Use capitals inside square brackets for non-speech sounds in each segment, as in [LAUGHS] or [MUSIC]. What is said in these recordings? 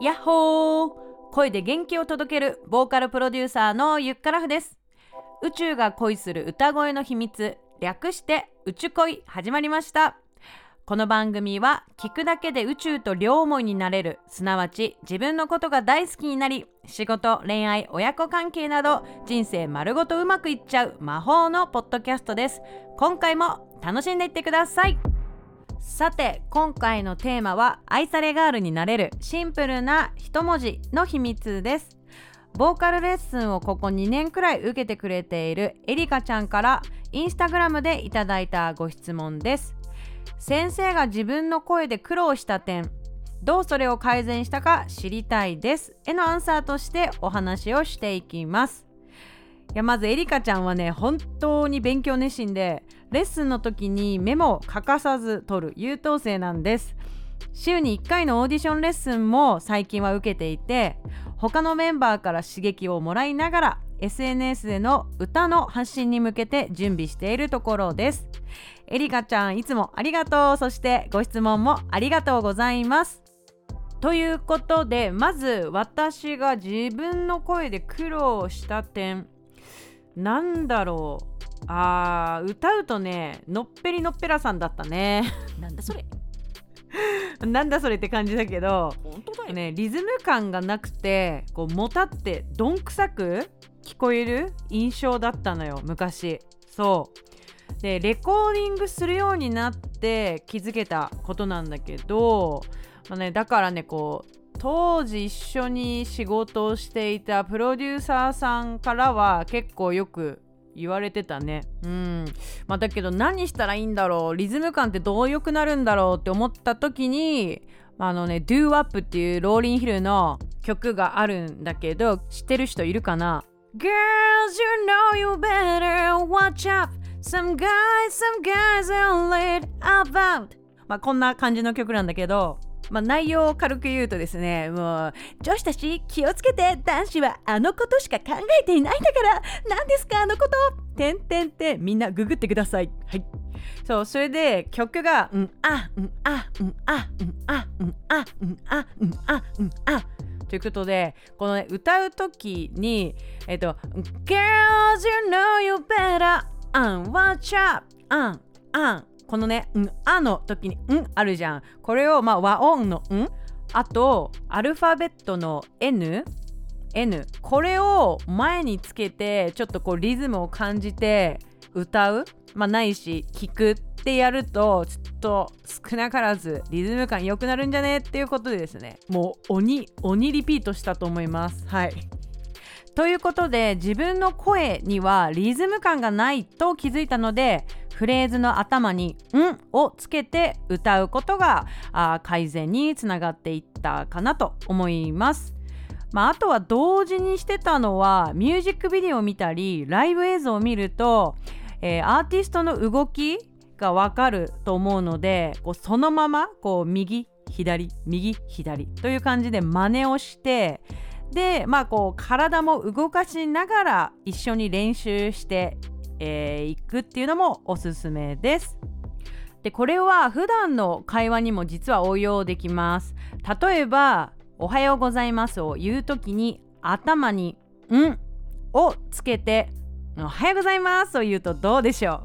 やっほー。声で元気を届けるボーカルプロデューサーのゆっからふです。宇宙が恋する歌声の秘密。略して宇宙恋始まりました。この番組は聞くだけで宇宙と両思いになれる。すなわち自分のことが大好きになり仕事恋愛親子関係など人生丸ごとうまくいっちゃう魔法のポッドキャストです。今回も楽しんでいってください。さて今回のテーマは愛されガールになれるシンプルな一文字の秘密です。ボーカルレッスンをここ2年くらい受けてくれているエリカちゃんからインスタグラムでいただいたご質問です。先生が自分の声で苦労した点どうそれを改善したか知りたいです。へのアンサーとしてお話をしていきます。いやまずエリカちゃんはね本当に勉強熱心でレッスンの時にメモを欠かさず取る優等生なんです。週に1回のオーディションレッスンも最近は受けていて他のメンバーから刺激をもらいながら SNS での歌の発信に向けて準備しているところです。エリカちゃんいつもありがとう。そしてご質問もありがとうございます。ということでまず私が自分の声で苦労した点。なんだろう。あー歌うとねのっぺりのっぺらさんだったね。なんだそれ。[LAUGHS] なんだそれって感じだけど本当だよ、ねリズム感がなくてこうもたってどんくさく聞こえる印象だったのよ昔。そう。でレコーディングするようになって気づけたことなんだけど、まあね、だからねこう当時一緒に仕事をしていたプロデューサーさんからは結構よく言われてたね。うん。まあだけど何したらいいんだろう？リズム感ってどう良くなるんだろうって思った時にあのね Do Up っていうローリンヒルの曲があるんだけど知ってる人いるかな？Girls you know you better watch up Some guys some guys are laid about まあこんな感じの曲なんだけど。まあ、内容を軽く言うとですねもう女子たち気をつけて男子はあのことしか考えていないんだから何ですかあのこと。てんてんてんみんなググってください。はい。そうそれで曲がうんあうんあうんあうんあうんあうんあうんあうんあ。ということでこのね歌う時にえっと Girls you know you better and watch up あんあんこのね「ん」「あ」の時に「ん」あるじゃん。これをまあ和音の「ん」あとアルファベットの N N これを前につけてちょっとこうリズムを感じて歌う？まあないし聞くってやるとちょっと少なからずリズム感良くなるんじゃね？っていうことでですね。もう鬼鬼リピートしたと思います。はい。ということで自分の声にはリズム感がないと気づいたのでフレーズの頭に「ん」をつけて歌うことがあ改善につながっていったかなと思います。まあ、あとは同時にしてたのはミュージックビデオを見たりライブ映像を見ると、えー、アーティストの動きがわかると思うのでこうそのままこう右左右左という感じで真似をしてでまあこう体も動かしながら一緒に練習してえー、行くっていうのもおすすめです。でこれは普段の会話にも実は応用できます。例えば「おはようございます」を言う時に頭に「ん」をつけて「おはようございます」を言うとどうでしょ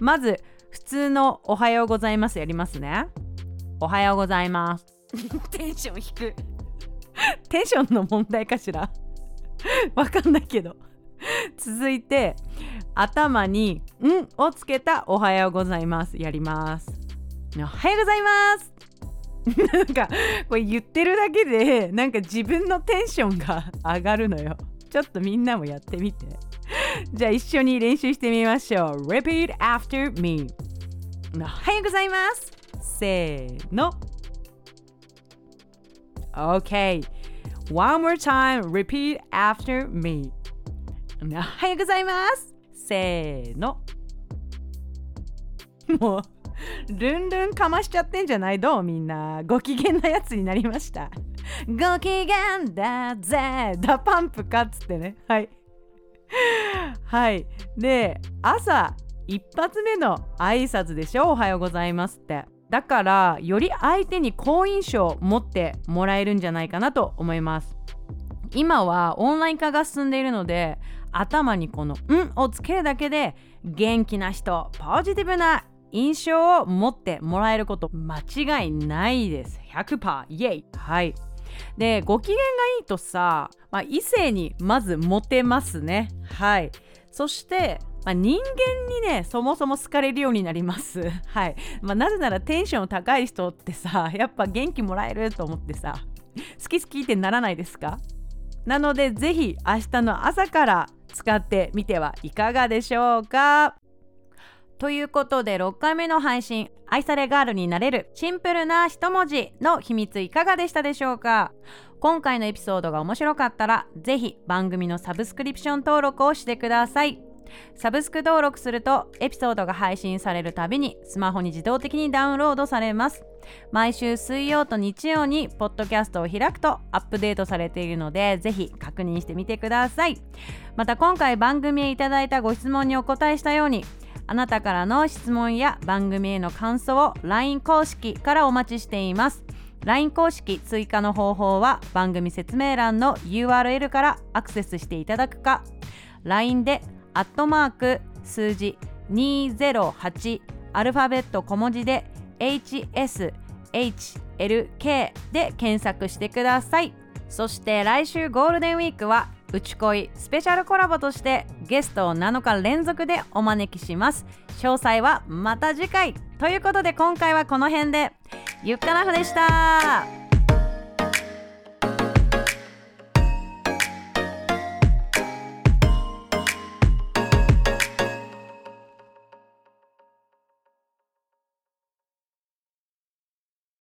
う?まず普通の「おはようございます」やりますね。おはようございます。[LAUGHS] テンション低く。テンションの問題かしら？[LAUGHS] わかんないけど。続いて頭に「ん」をつけた「おはようございます」やります。おはようございます [LAUGHS] なんかこれ言ってるだけでなんか自分のテンションが [LAUGHS] 上がるのよ。ちょっとみんなもやってみて。じゃあ一緒に練習してみましょう。Repeat after me. おはようございます。せーの。OK. One more time. Repeat after me. おはようございます。せーの。もう、ルンルンかましちゃってんじゃない？どう？みんな。ご機嫌なやつになりました。ご機嫌だぜ DA PUMP かっつってね。はい。はい。で、朝、一発目の挨拶でしょ？おはようございますって。だからより相手に好印象を持ってもらえるんじゃないかなと思います今はオンライン化が進んでいるので頭にこの「ん」をつけるだけで元気な人ポジティブな印象を持ってもらえること間違いないです。100%イエイ。はい。でご機嫌がいいとさ、まあ、異性にまずモテますね。はい。そしてまあ、人間にねそもそも好かれるようになります。[LAUGHS] はい、まあ、なぜならテンション高い人ってさやっぱ元気もらえると思ってさ好き好きってならないですか？なのでぜひ明日の朝から使ってみてはいかがでしょうか？ということで6回目の配信愛されガールになれるシンプルな一文字の秘密いかがでしたでしょうか？今回のエピソードが面白かったらぜひ番組のサブスクリプション登録をしてください。サブスク登録するとエピソードが配信されるたびにスマホに自動的にダウンロードされます。毎週水曜と日曜にポッドキャストを開くとアップデートされているのでぜひ確認してみてください。また今回番組へいただいたご質問にお答えしたようにあなたからの質問や番組への感想を LINE 公式からお待ちしています。LINE 公式追加の方法は番組説明欄の URL からアクセスしていただくか LINE でアットマーク数字208アルファベット小文字で HSHLK で検索してください。そして来週ゴールデンウィークはうち恋スペシャルコラボとしてゲストを7日連続でお招きします。詳細はまた次回。ということで今回はこの辺で。ゆっかなふでした。